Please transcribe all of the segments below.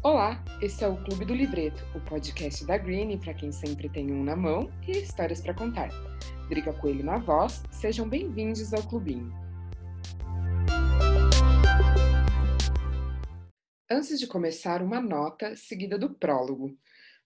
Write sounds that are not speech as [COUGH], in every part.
Olá, esse é o Clube do Livreto, o podcast da Green para quem sempre tem um na mão e histórias para contar. Drica Coelho na voz, sejam bem-vindos ao clubinho. Antes de começar, uma nota seguida do prólogo.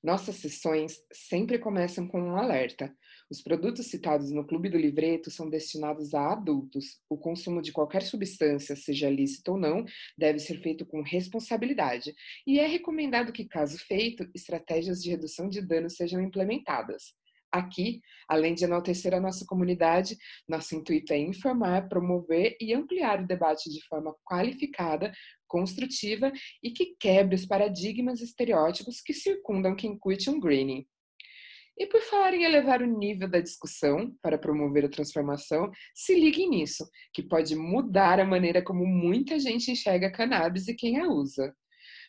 Nossas sessões sempre começam com um alerta. Os produtos citados no Clube do Livreto são destinados a adultos. O consumo de qualquer substância, seja lícito ou não, deve ser feito com responsabilidade. E é recomendado que, caso feito, estratégias de redução de danos sejam implementadas. Aqui, além de enaltecer a nossa comunidade, nosso intuito é informar, promover e ampliar o debate de forma qualificada, construtiva e que quebre os paradigmas e estereótipos que circundam quem curte um greening. E por falar em elevar o nível da discussão para promover a transformação, se liguem nisso, que pode mudar a maneira como muita gente enxerga a cannabis e quem a usa.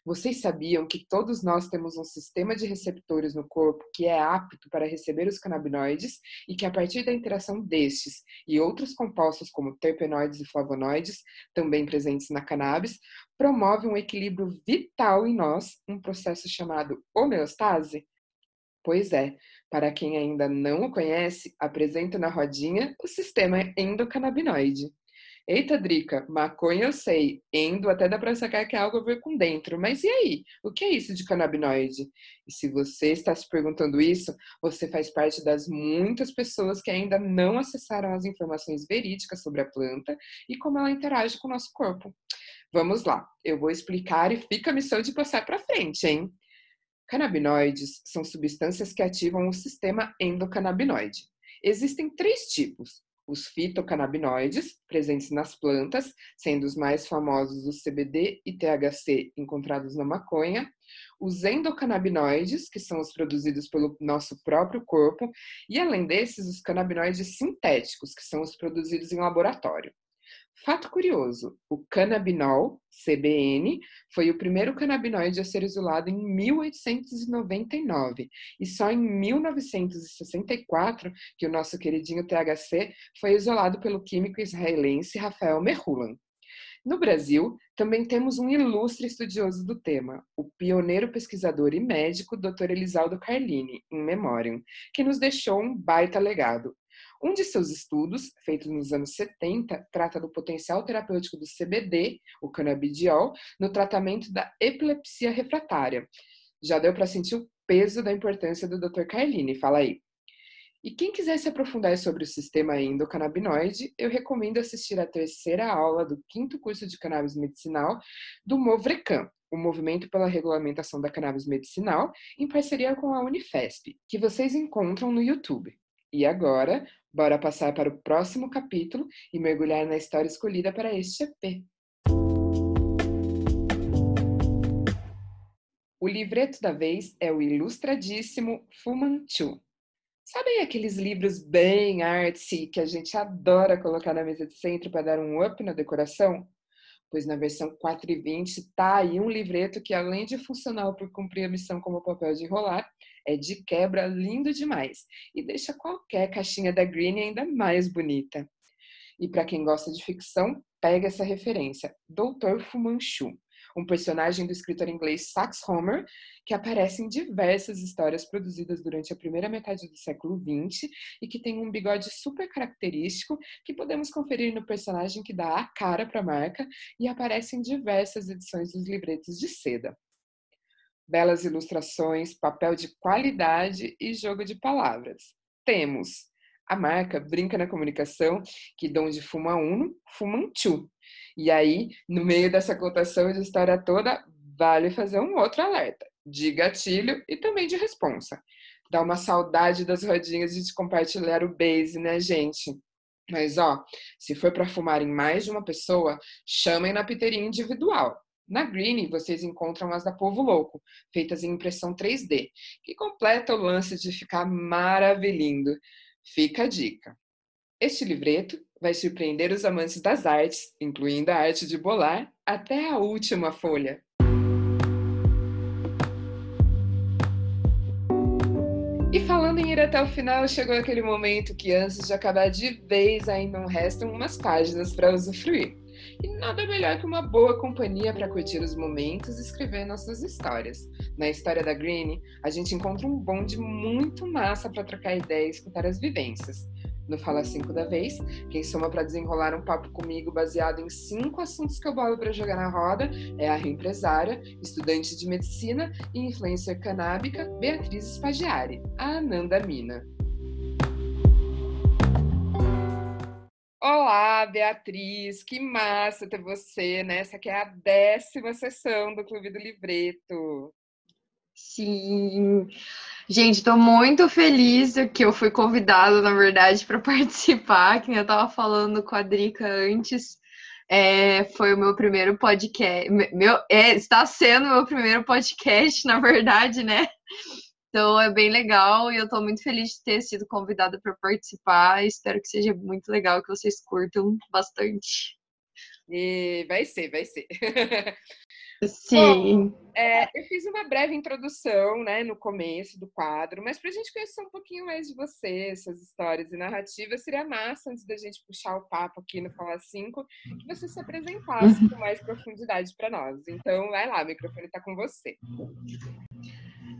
Vocês sabiam que todos nós temos um sistema de receptores no corpo que é apto para receber os canabinoides e que, a partir da interação destes e outros compostos como terpenoides e flavonoides, também presentes na cannabis, promove um equilíbrio vital em nós, um processo chamado homeostase? Pois é, para quem ainda não o conhece, apresento na rodinha o sistema endocannabinoide. Eita, Drica, maconha eu sei, endo até dá para sacar que é algo a ver com dentro, mas e aí? O que é isso de canabinoide? E se você está se perguntando isso, você faz parte das muitas pessoas que ainda não acessaram as informações verídicas sobre a planta e como ela interage com o nosso corpo. Vamos lá, eu vou explicar e fica a missão de passar para frente, hein? Canabinoides são substâncias que ativam o sistema endocannabinoide. Existem três tipos: os fitocannabinoides, presentes nas plantas, sendo os mais famosos o CBD e THC encontrados na maconha, os endocannabinoides, que são os produzidos pelo nosso próprio corpo, e além desses, os canabinoides sintéticos, que são os produzidos em laboratório. Fato curioso: o canabinol, CBN, foi o primeiro canabinoide a ser isolado em 1899 e só em 1964 que o nosso queridinho THC foi isolado pelo químico israelense Rafael Merhulan. No Brasil, também temos um ilustre estudioso do tema, o pioneiro pesquisador e médico Dr. Elisaldo Carlini, in memoriam, que nos deixou um baita legado, um de seus estudos, feito nos anos 70, trata do potencial terapêutico do CBD, o canabidiol, no tratamento da epilepsia refratária. Já deu para sentir o peso da importância do Dr. Carlini, fala aí. E quem quiser se aprofundar sobre o sistema endocannabinoide, eu recomendo assistir a terceira aula do quinto curso de cannabis medicinal do Movrecam, o Movimento pela Regulamentação da Cannabis Medicinal, em parceria com a Unifesp, que vocês encontram no YouTube. E agora, bora passar para o próximo capítulo e mergulhar na história escolhida para este EP. O livreto da vez é o ilustradíssimo Fu Manchu. Sabem aqueles livros bem artsy que a gente adora colocar na mesa de centro para dar um up na decoração? Pois na versão 4 e 20 tá aí um livreto que, além de funcional por cumprir a missão como papel de enrolar, é de quebra lindo demais e deixa qualquer caixinha da Green ainda mais bonita. E para quem gosta de ficção, pega essa referência, Dr. Fu Manchu, um personagem do escritor inglês Sax Homer, que aparece em diversas histórias produzidas durante a primeira metade do século XX e que tem um bigode super característico que podemos conferir no personagem que dá a cara para a marca e aparece em diversas edições dos livretos de seda belas ilustrações, papel de qualidade e jogo de palavras. Temos a marca Brinca na Comunicação, que de onde fuma uno, fuma tchu. E aí, no meio dessa cotação de história toda, vale fazer um outro alerta, de gatilho e também de responsa. Dá uma saudade das rodinhas de compartilhar o base, né, gente? Mas ó, se for para fumar em mais de uma pessoa, chamem na piteirinha individual. Na Green, vocês encontram as da Povo Louco, feitas em impressão 3D, que completa o lance de ficar maravilhindo. Fica a dica. Este livreto vai surpreender os amantes das artes, incluindo a arte de bolar, até a última folha. E falando em ir até o final, chegou aquele momento que antes de acabar de vez ainda não restam umas páginas para usufruir. E nada melhor que uma boa companhia para curtir os momentos e escrever nossas histórias. Na história da Green, a gente encontra um bonde muito massa para trocar ideias e escutar as vivências. No Fala 5 da vez, quem soma para desenrolar um papo comigo baseado em cinco assuntos que eu bolo para jogar na roda é a reempresária, estudante de medicina e influencer canábica Beatriz Spagiari, a Ananda Mina. Olá, Beatriz, que massa ter você, né? Essa aqui é a décima sessão do Clube do Livreto. Sim. Gente, estou muito feliz que eu fui convidada, na verdade, para [LAUGHS] participar, que eu estava falando com a Drica antes. É, foi o meu primeiro podcast. Meu, é, está sendo o meu primeiro podcast, na verdade, né? Então é bem legal e eu estou muito feliz de ter sido convidada para participar. Espero que seja muito legal, que vocês curtam bastante. E vai ser, vai ser. [LAUGHS] Sim. Bom, é, eu fiz uma breve introdução né, no começo do quadro, mas para a gente conhecer um pouquinho mais de você, suas histórias e narrativas, seria massa, antes da gente puxar o papo aqui no Falar 5, que você se apresentasse uhum. com mais profundidade para nós. Então, vai lá, o microfone está com você.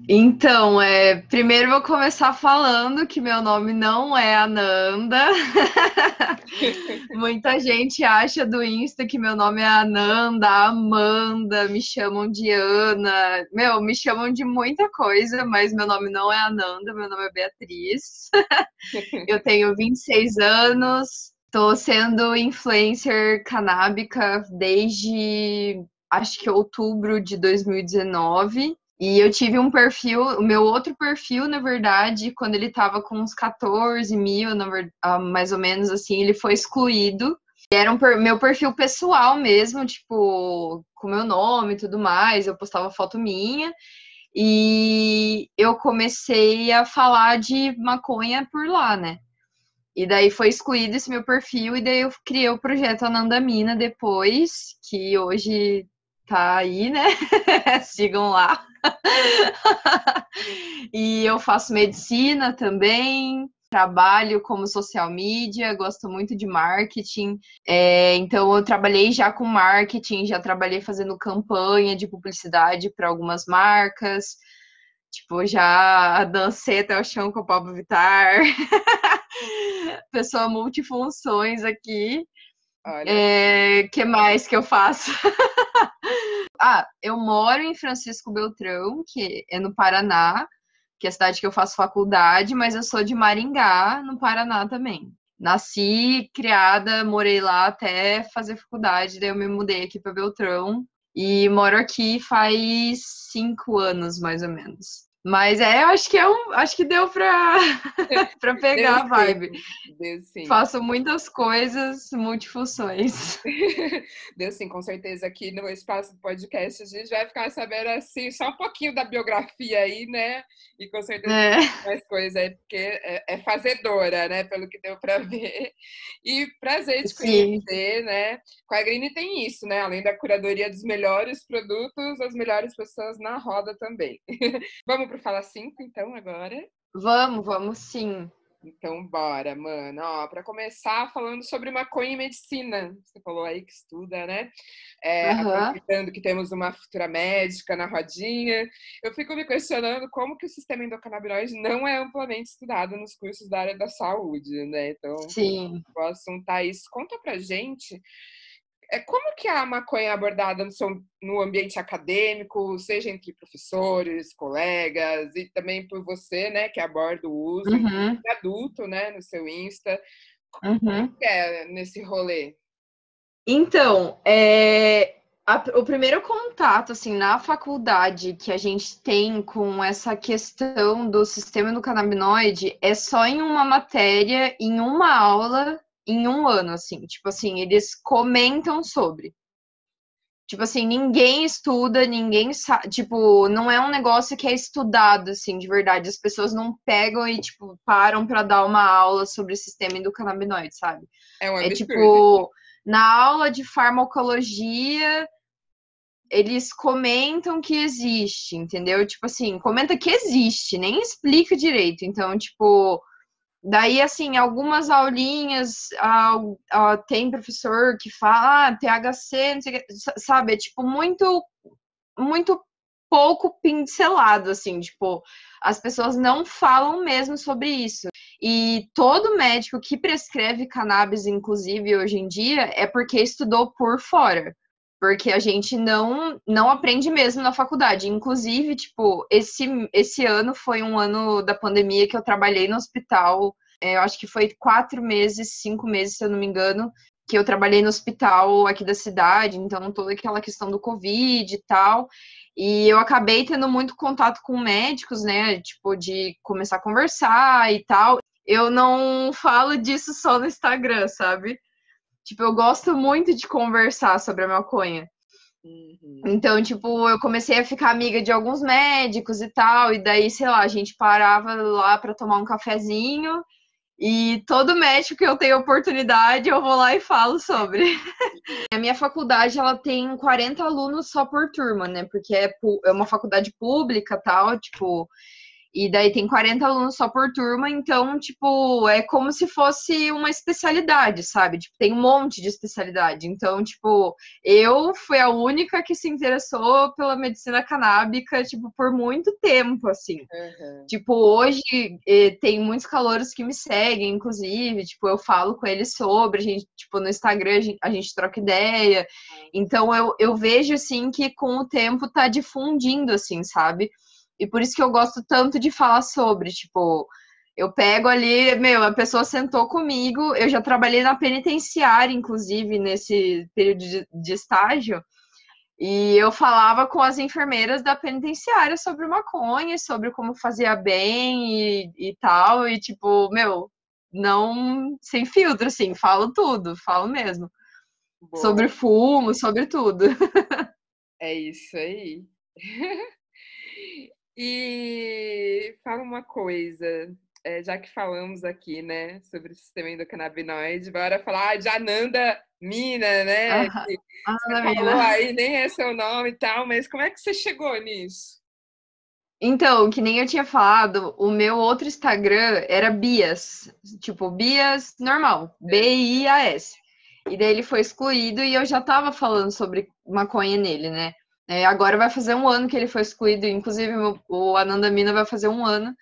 Então, é, primeiro vou começar falando que meu nome não é Ananda. [LAUGHS] [LAUGHS] Muita gente acha do Insta que meu nome é Ananda, Amanda, me chamam de Ana. Meu, me chamam de muita coisa, mas meu nome não é Ananda, meu nome é Beatriz. [LAUGHS] Eu tenho 26 anos, estou sendo influencer canábica desde acho que outubro de 2019. E eu tive um perfil, o meu outro perfil, na verdade, quando ele estava com uns 14 mil, ah, mais ou menos assim, ele foi excluído. Era um meu perfil pessoal mesmo, tipo, com meu nome e tudo mais. Eu postava foto minha. E eu comecei a falar de maconha por lá, né? E daí foi excluído esse meu perfil, e daí eu criei o projeto Anandamina depois, que hoje tá aí, né? [LAUGHS] Sigam lá. [LAUGHS] e eu faço medicina também, trabalho como social media, gosto muito de marketing. É, então, eu trabalhei já com marketing, já trabalhei fazendo campanha de publicidade para algumas marcas. Tipo, já dancei até o chão com o Pablo Vittar. [LAUGHS] Pessoa multifunções aqui. Olha. É, que mais que eu faço? [LAUGHS] ah, eu moro em Francisco Beltrão, que é no Paraná, que é a cidade que eu faço faculdade, mas eu sou de Maringá, no Paraná também. Nasci, criada, morei lá até fazer faculdade, daí eu me mudei aqui para Beltrão e moro aqui faz cinco anos, mais ou menos. Mas é, eu acho que é um, acho que deu para [LAUGHS] para pegar a vibe. Deu sim. Faço muitas coisas, multifunções. [LAUGHS] Deu sim, com certeza aqui no espaço do podcast a gente vai ficar sabendo assim só um pouquinho da biografia aí, né? E com certeza é. mais coisas aí, porque é, é, fazedora, né? Pelo que deu para [LAUGHS] ver. E prazer de conhecer, sim. né? Com a Green tem isso, né? Além da curadoria dos melhores produtos, as melhores pessoas na roda também. Vamos para Fala 5, então, agora? Vamos, vamos sim. Então, bora, mano. Ó, para começar, falando sobre maconha e medicina. Você falou aí que estuda, né? É, uhum. Aproveitando que temos uma futura médica na rodinha, eu fico me questionando como que o sistema endocannabinoide não é amplamente estudado nos cursos da área da saúde, né? Então, Sim. o assunto tá isso. Conta pra gente é, como que a maconha é abordada no, seu, no ambiente acadêmico, seja entre professores, colegas e também por você, né, que aborda o uso uhum. adulto, né, no seu Insta. Como uhum. é nesse rolê? Então, é, a, o primeiro contato, assim, na faculdade que a gente tem com essa questão do sistema endocannabinoide é só em uma matéria, em uma aula em um ano, assim. Tipo assim, eles comentam sobre. Tipo assim, ninguém estuda, ninguém sabe. Tipo, não é um negócio que é estudado, assim, de verdade. As pessoas não pegam e, tipo, param para dar uma aula sobre o sistema endocannabinoide, sabe? É, um é tipo, na aula de farmacologia, eles comentam que existe, entendeu? Tipo assim, comenta que existe, nem explica direito. Então, tipo, Daí, assim, algumas aulinhas, ah, ah, tem professor que fala ah, THC, não sei o que, sabe? É, tipo, muito, muito pouco pincelado, assim, tipo, as pessoas não falam mesmo sobre isso. E todo médico que prescreve cannabis, inclusive, hoje em dia, é porque estudou por fora porque a gente não não aprende mesmo na faculdade. Inclusive, tipo, esse, esse ano foi um ano da pandemia que eu trabalhei no hospital. É, eu acho que foi quatro meses, cinco meses, se eu não me engano, que eu trabalhei no hospital aqui da cidade. Então, toda aquela questão do Covid e tal. E eu acabei tendo muito contato com médicos, né? Tipo, de começar a conversar e tal. Eu não falo disso só no Instagram, sabe? Tipo, eu gosto muito de conversar sobre a maconha. Uhum. Então, tipo, eu comecei a ficar amiga de alguns médicos e tal, e daí, sei lá, a gente parava lá para tomar um cafezinho, e todo médico que eu tenho oportunidade, eu vou lá e falo sobre. [LAUGHS] a minha faculdade, ela tem 40 alunos só por turma, né? Porque é, é uma faculdade pública, tal, tipo, e daí tem 40 alunos só por turma, então, tipo, é como se fosse uma especialidade, sabe? Tipo, tem um monte de especialidade. Então, tipo, eu fui a única que se interessou pela medicina canábica, tipo, por muito tempo, assim. Uhum. Tipo, hoje eh, tem muitos calouros que me seguem, inclusive, tipo, eu falo com eles sobre, a gente, tipo, no Instagram a gente, a gente troca ideia. Então, eu, eu vejo, assim, que com o tempo tá difundindo, assim, sabe? E por isso que eu gosto tanto de falar sobre, tipo, eu pego ali, meu, a pessoa sentou comigo, eu já trabalhei na penitenciária, inclusive, nesse período de, de estágio, e eu falava com as enfermeiras da penitenciária sobre maconha, sobre como fazia bem e, e tal, e tipo, meu, não sem filtro, assim, falo tudo, falo mesmo. Boa. Sobre fumo, sobre tudo. [LAUGHS] É isso aí. [LAUGHS] E fala uma coisa, é, já que falamos aqui, né, sobre o sistema endocannabinoide, bora falar de Ananda Mina, né? Ah, que falou aí, nem é seu nome e tal, mas como é que você chegou nisso? Então, que nem eu tinha falado, o meu outro Instagram era Bias, tipo, Bias normal, B-I-A-S. E daí ele foi excluído e eu já tava falando sobre maconha nele, né? É, agora vai fazer um ano que ele foi excluído, inclusive o Ananda Mina vai fazer um ano.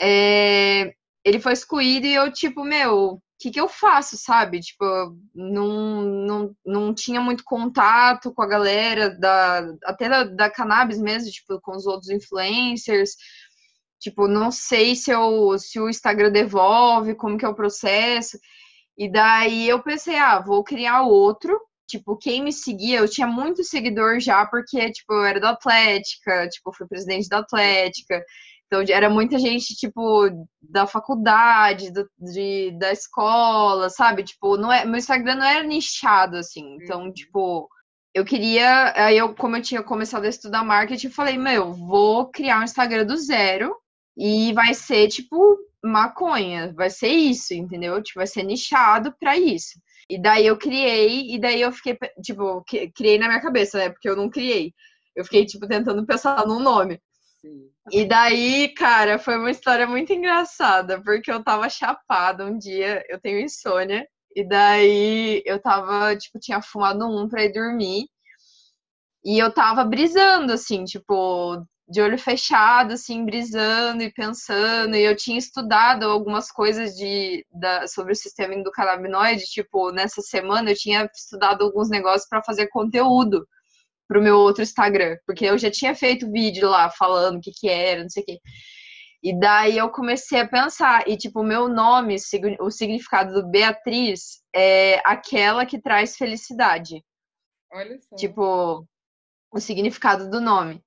É, ele foi excluído e eu, tipo, meu, o que, que eu faço, sabe? Tipo, não, não, não tinha muito contato com a galera, da, até da, da cannabis mesmo, tipo, com os outros influencers. Tipo, não sei se, eu, se o Instagram devolve, como que é o processo. E daí eu pensei, ah, vou criar outro tipo, quem me seguia, eu tinha muito seguidor já, porque, tipo, eu era da Atlética, tipo, fui presidente da Atlética. Então, era muita gente, tipo, da faculdade, do, de, da escola, sabe? Tipo, não é, meu Instagram não era nichado, assim. Então, uhum. tipo, eu queria. Aí, eu, como eu tinha começado a estudar marketing, eu falei, meu, vou criar um Instagram do zero e vai ser, tipo, maconha. Vai ser isso, entendeu? Tipo, vai ser nichado para isso. E daí eu criei, e daí eu fiquei, tipo, criei na minha cabeça, né? Porque eu não criei. Eu fiquei, tipo, tentando pensar num nome. Sim. E daí, cara, foi uma história muito engraçada, porque eu tava chapada um dia, eu tenho insônia, e daí eu tava, tipo, tinha fumado um pra ir dormir. E eu tava brisando, assim, tipo, de olho fechado, assim, brisando e pensando, e eu tinha estudado algumas coisas de, da, sobre o sistema endocannabinoide, tipo, nessa semana eu tinha estudado alguns negócios para fazer conteúdo pro meu outro Instagram, porque eu já tinha feito vídeo lá falando o que que era, não sei o que. E daí eu comecei a pensar, e tipo, o meu nome, o significado do Beatriz é aquela que traz felicidade. Olha só. Tipo, o significado do nome.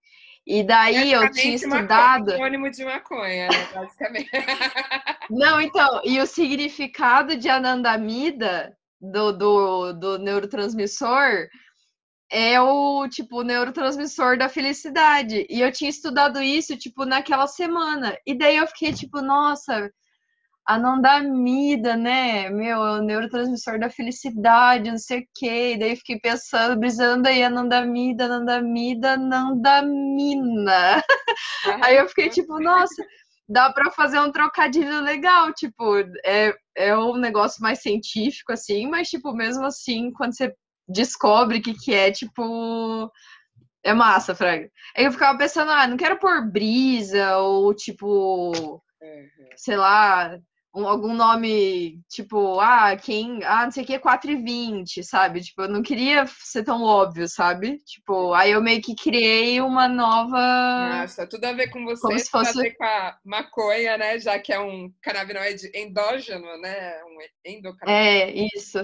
E daí eu tinha estudado. Sinônimo de maconha, né, basicamente. [LAUGHS] Não, então, e o significado de anandamida, do, do, do neurotransmissor, é o, tipo, neurotransmissor da felicidade. E eu tinha estudado isso, tipo, naquela semana. E daí eu fiquei, tipo, nossa, anandamida, né? Meu, é o neurotransmissor da felicidade, não sei o quê. E daí fiquei pensando, brisando aí, anandamida, anandamida, anandamina. Aí eu fiquei tipo, nossa. dá para fazer um trocadilho legal, tipo, é, é um negócio mais científico, assim, mas, tipo, mesmo assim, quando você descobre o que, que é, tipo, é massa, Fraga. Aí eu ficava pensando, ah, não quero pôr brisa, ou, tipo, uhum. sei lá, um, algum nome, tipo, ah, quem, ah, não sei o que, 4 e 20, sabe? Tipo, eu não queria ser tão óbvio, sabe? Tipo, aí eu meio que criei uma nova... Nossa, tudo a ver com você, Como se fosse... a ver com a maconha, né? Já que é um canabinoide endógeno, né? Um endocannabinoide. É, isso.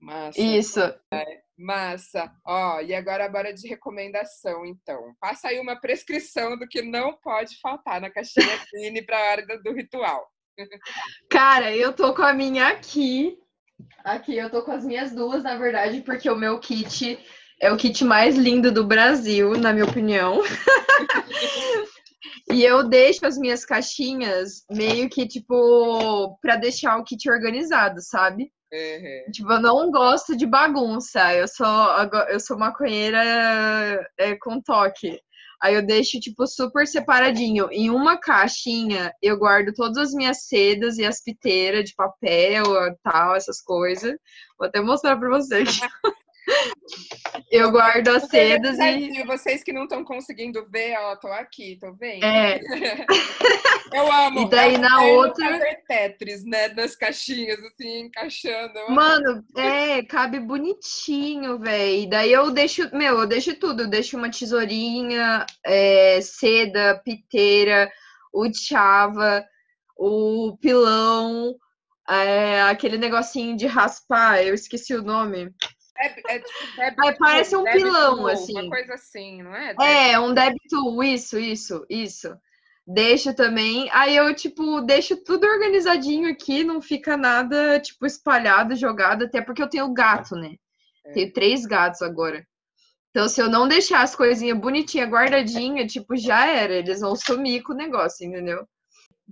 Massa. Isso. É, massa. Ó, e agora bora de recomendação, então. Passa aí uma prescrição do que não pode faltar na caixinha Cine para a hora do ritual. Cara, eu tô com a minha aqui. Aqui eu tô com as minhas duas, na verdade, porque o meu kit é o kit mais lindo do Brasil, na minha opinião. [LAUGHS] e eu deixo as minhas caixinhas meio que, tipo, para deixar o kit organizado, sabe? Uhum. Tipo, eu não gosto de bagunça. Eu sou, eu sou maconheira é, com toque. Aí eu deixo, tipo, super separadinho. Em uma caixinha, eu guardo todas as minhas sedas e as piteiras de papel tal, essas coisas. Vou até mostrar pra vocês. [LAUGHS] Eu guardo as sedas e. Vocês que não estão conseguindo ver, ó, tô aqui, tô vendo. É. [LAUGHS] Eu amo. E daí na outra. Tetris, né? Nas caixinhas, assim, encaixando. [LAUGHS] Mano, é, cabe bonitinho, velho. Daí eu deixo, meu, eu deixo tudo. Eu deixo uma tesourinha, é, seda, piteira, o chava, o pilão, é, aquele negocinho de raspar, eu esqueci o nome. É, é, tipo, débito, parece um pilão, assim. Uma coisa assim, não é? É, um débito, isso, isso, isso. Deixo também. Aí eu, tipo, deixo tudo organizadinho aqui, não fica nada, tipo, espalhado, jogado, até porque eu tenho gato, né? É. Tenho três gatos agora. Então, se eu não deixar as coisinhas bonitinhas, guardadinhas, tipo, já era. Eles vão sumir com o negócio, entendeu?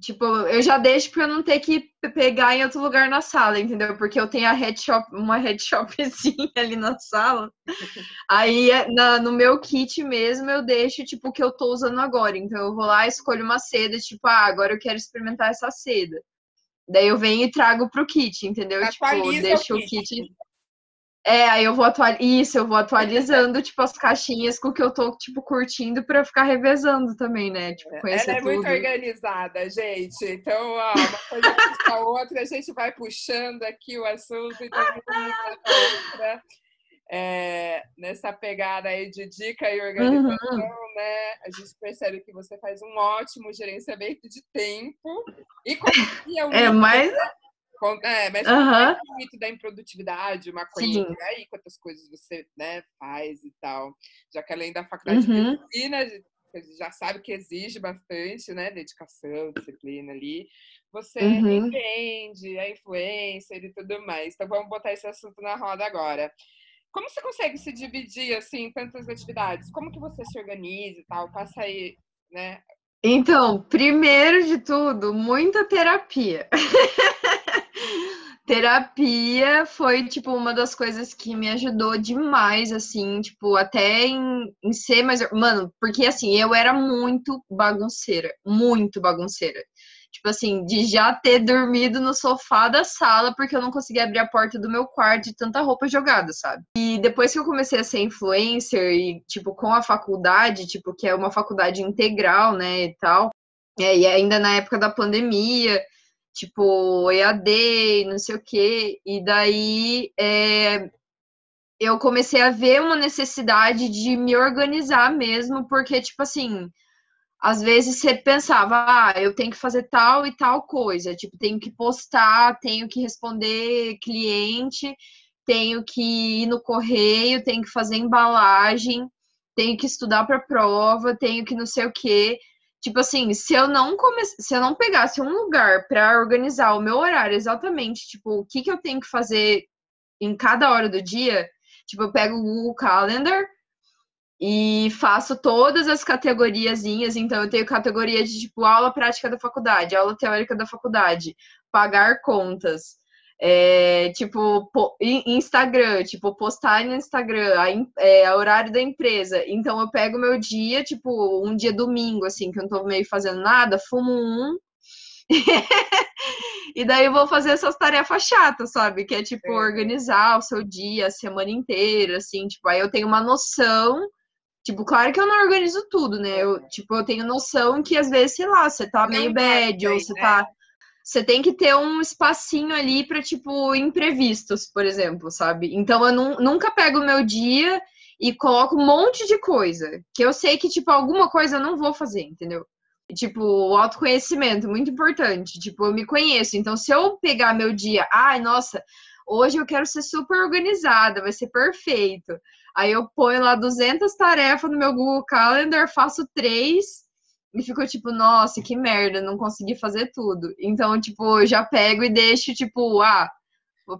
Tipo, eu já deixo pra eu não ter que pegar em outro lugar na sala, entendeu? Porque eu tenho a head shop, uma head shopzinha [LAUGHS] ali na sala. Aí na, no meu kit mesmo eu deixo tipo o que eu tô usando agora. Então eu vou lá, escolho uma seda, tipo, ah, agora eu quero experimentar essa seda. Daí eu venho e trago pro kit, entendeu? Atualiza tipo, deixo o kit. o kit. É, aí eu vou atualizando. Isso, eu vou atualizando, tipo, as caixinhas com o que eu tô, tipo, curtindo pra ficar revezando também, né? Tipo, é, conhecer Ela é tudo. muito organizada, gente. Então, ó, uma coisa puxa a outra, a gente vai puxando aqui o assunto e [LAUGHS] outra. É, nessa pegada aí de dica e organização, uhum. né? A gente percebe que você faz um ótimo gerenciamento de tempo e confia É, mas é, mas uhum. o mito da improdutividade, uma coisa, aí quantas coisas você né, faz e tal. Já que além da faculdade uhum. de medicina, já sabe que exige bastante, né? Dedicação, disciplina ali. Você uhum. empreende, é influencer e tudo mais. Então vamos botar esse assunto na roda agora. Como você consegue se dividir assim em tantas atividades? Como que você se organiza e tal? Passa aí, né? Então, primeiro de tudo, muita terapia. [LAUGHS] terapia foi, tipo, uma das coisas que me ajudou demais, assim, tipo, até em, em ser mais. Mano, porque assim, eu era muito bagunceira, muito bagunceira. Tipo assim, de já ter dormido no sofá da sala porque eu não conseguia abrir a porta do meu quarto de tanta roupa jogada, sabe? E depois que eu comecei a ser influencer e, tipo, com a faculdade, tipo, que é uma faculdade integral, né, e tal, é, e ainda na época da pandemia, tipo EAD, não sei o quê. E daí é, eu comecei a ver uma necessidade de me organizar mesmo, porque, tipo assim, às vezes você pensava, ah, eu tenho que fazer tal e tal coisa, tipo, tenho que postar, tenho que responder cliente, tenho que ir no correio, tenho que fazer embalagem, tenho que estudar para prova, tenho que não sei o quê. Tipo assim, se eu não come... se eu não pegasse um lugar para organizar o meu horário exatamente, tipo, o que, que eu tenho que fazer em cada hora do dia, tipo, eu pego o Google Calendar e faço todas as categoriazinhas, então eu tenho categoria de tipo aula prática da faculdade, aula teórica da faculdade, pagar contas, É, tipo, Instagram, tipo, postar no Instagram, a, é, horário da empresa. Então eu pego meu dia, tipo, um dia domingo, assim, que eu não tô meio fazendo nada, fumo um. [LAUGHS] e daí eu vou fazer essas tarefas chatas, sabe? Que é tipo é. organizar o seu dia, a semana inteira, assim, tipo, aí eu tenho uma noção. Tipo, claro que eu não organizo tudo, né? Eu, tipo, eu tenho noção que às vezes, sei lá, você tá meio bad, ou você tá você tem que ter um espacinho ali para tipo imprevistos, por exemplo, sabe? Então eu nunca pego o meu dia e coloco um monte de coisa que eu sei que tipo alguma coisa eu não vou fazer, entendeu? Tipo, o autoconhecimento, muito importante. Tipo, eu me conheço. Então, se eu pegar meu dia, ai, nossa, hoje eu quero ser super organizada, vai ser perfeito. Aí eu ponho lá 200 tarefas no meu Google Calendar, faço três e ficou tipo, nossa, que merda, não consegui fazer tudo. Então, tipo, eu já pego e deixo, tipo, ah,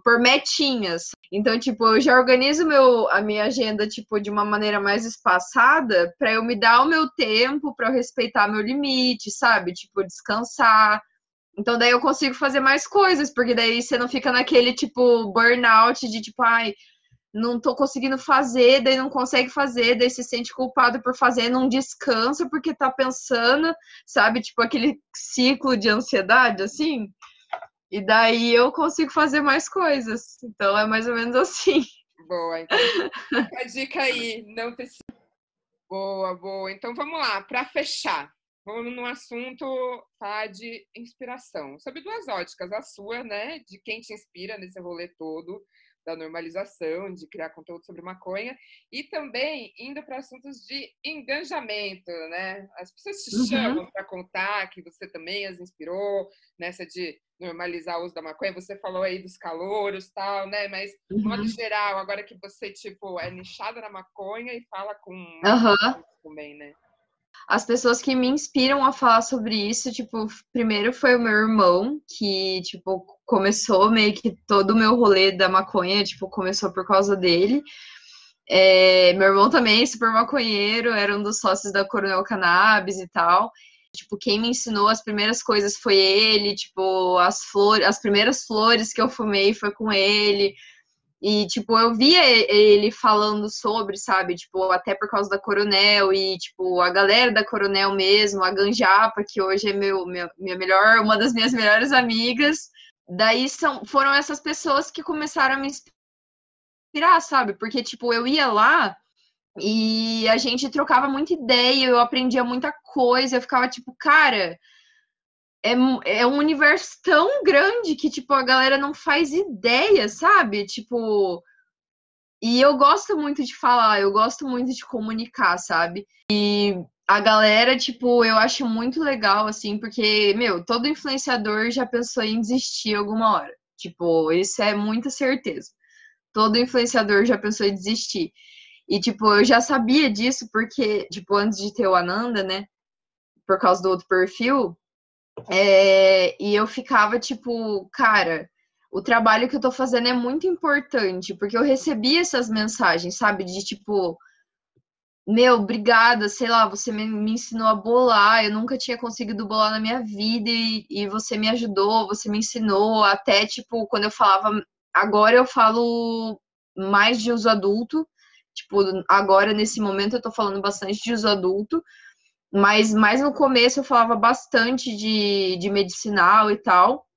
por metinhas. Então, tipo, eu já organizo meu, a minha agenda, tipo, de uma maneira mais espaçada para eu me dar o meu tempo, para eu respeitar meu limite, sabe? Tipo, descansar. Então, daí eu consigo fazer mais coisas, porque daí você não fica naquele, tipo, burnout de, tipo, ai, não tô conseguindo fazer, daí não consegue fazer, daí se sente culpado por fazer, não descansa porque tá pensando, sabe? Tipo aquele ciclo de ansiedade, assim. E daí eu consigo fazer mais coisas. Então é mais ou menos assim. Boa, então. a dica aí, não precisa. Boa, boa. Então vamos lá, para fechar. Vamos no assunto falar de inspiração. Sobre duas óticas, a sua, né? De quem te inspira nesse rolê todo da normalização, de criar conteúdo sobre maconha, e também indo para assuntos de engajamento, né? As pessoas te uhum. chamam para contar que você também as inspirou nessa de normalizar o uso da maconha. Você falou aí dos calouros tal, né? Mas, uhum. de modo geral, agora que você, tipo, é nichada na maconha e fala com uhum. também, né? As pessoas que me inspiram a falar sobre isso, tipo, primeiro foi o meu irmão, que, tipo, começou meio que todo o meu rolê da maconha, tipo, começou por causa dele. É, meu irmão também, super maconheiro, era um dos sócios da Coronel Cannabis e tal. Tipo, quem me ensinou as primeiras coisas foi ele, tipo, as flores, as primeiras flores que eu fumei foi com ele. E, tipo, eu via ele falando sobre, sabe? Tipo, até por causa da Coronel e, tipo, a galera da Coronel mesmo, a Ganjapa, que hoje é meu, minha, minha melhor, uma das minhas melhores amigas. Daí são, foram essas pessoas que começaram a me inspirar, sabe? Porque, tipo, eu ia lá e a gente trocava muita ideia, eu aprendia muita coisa, eu ficava tipo, cara, é, é um universo tão grande que, tipo, a galera não faz ideia, sabe? Tipo. E eu gosto muito de falar, eu gosto muito de comunicar, sabe? E a galera, tipo, eu acho muito legal, assim, porque, meu, todo influenciador já pensou em desistir alguma hora. Tipo, isso é muita certeza. Todo influenciador já pensou em desistir. E, tipo, eu já sabia disso porque, tipo, antes de ter o Ananda, né? Por causa do outro perfil, é, e eu ficava tipo, cara, o trabalho que eu tô fazendo é muito importante, porque eu recebi essas mensagens, sabe? De tipo, meu, obrigada, sei lá, você me, me ensinou a bolar, eu nunca tinha conseguido bolar na minha vida e, e você me ajudou, você me ensinou, até tipo, quando eu falava, agora eu falo mais de uso adulto, tipo, agora nesse momento eu tô falando bastante de uso adulto, mas mais no começo eu falava bastante de, de medicinal e tal.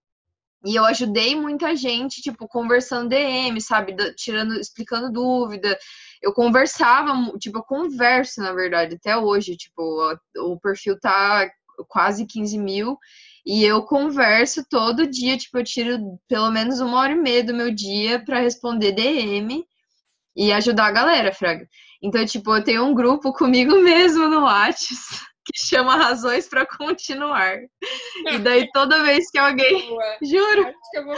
E eu ajudei muita gente, tipo, conversando DM, sabe? Tirando, explicando dúvida. Eu conversava, tipo, eu converso, na verdade, até hoje. Tipo, o perfil tá quase 15 mil. E eu converso todo dia, tipo, eu tiro pelo menos uma hora e meia do meu dia para responder DM e ajudar a galera, Fraga. Então, tipo, eu tenho um grupo comigo mesmo no Whats [LAUGHS] que chama Razões para Continuar. E daí toda vez que alguém. Boa. [LAUGHS] Juro. Acho que eu vou,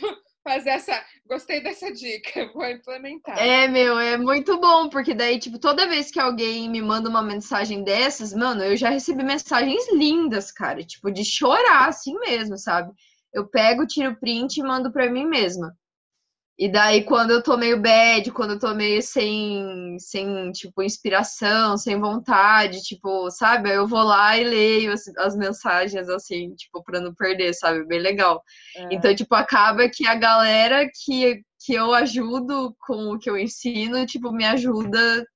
vou, fazer essa. Gostei dessa dica, [LAUGHS] vou implementar. É, meu, é muito bom, porque daí, tipo, toda vez que alguém me manda uma mensagem dessas, mano, eu já recebi mensagens lindas, cara. Tipo, de chorar assim mesmo, sabe? Eu pego, tiro print e mando pra mim mesma. E daí, quando eu tô meio bad, quando eu tô meio sem, sem, tipo, inspiração, sem vontade, tipo, sabe? Eu vou lá e leio as, as mensagens, assim, tipo, pra não perder, sabe? Bem legal. É. Então, tipo, acaba que a galera que, que eu ajudo com o que eu ensino, tipo, me ajuda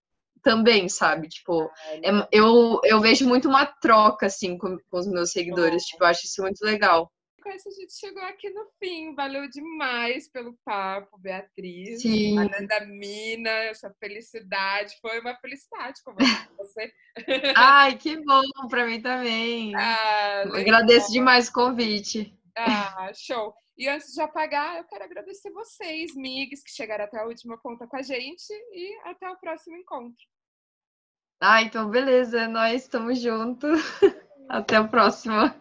também, sabe? Tipo, é, eu, eu vejo muito uma troca, assim, com, com os meus seguidores. Tipo, eu acho isso muito legal com isso a gente chegou aqui no fim. Valeu demais pelo papo, Beatriz. Sim. Ananda Mina, essa felicidade. Foi uma felicidade conversar com você. [LAUGHS] Ai, que bom para mim também. [LAUGHS] Ah, Agradeço demais o convite. Ah, show. E antes de apagar, eu quero agradecer vocês, migs, que chegaram até a última conta com a gente e até o próximo encontro. Ah, então beleza, nós estamos juntos. [LAUGHS] Até a próxima.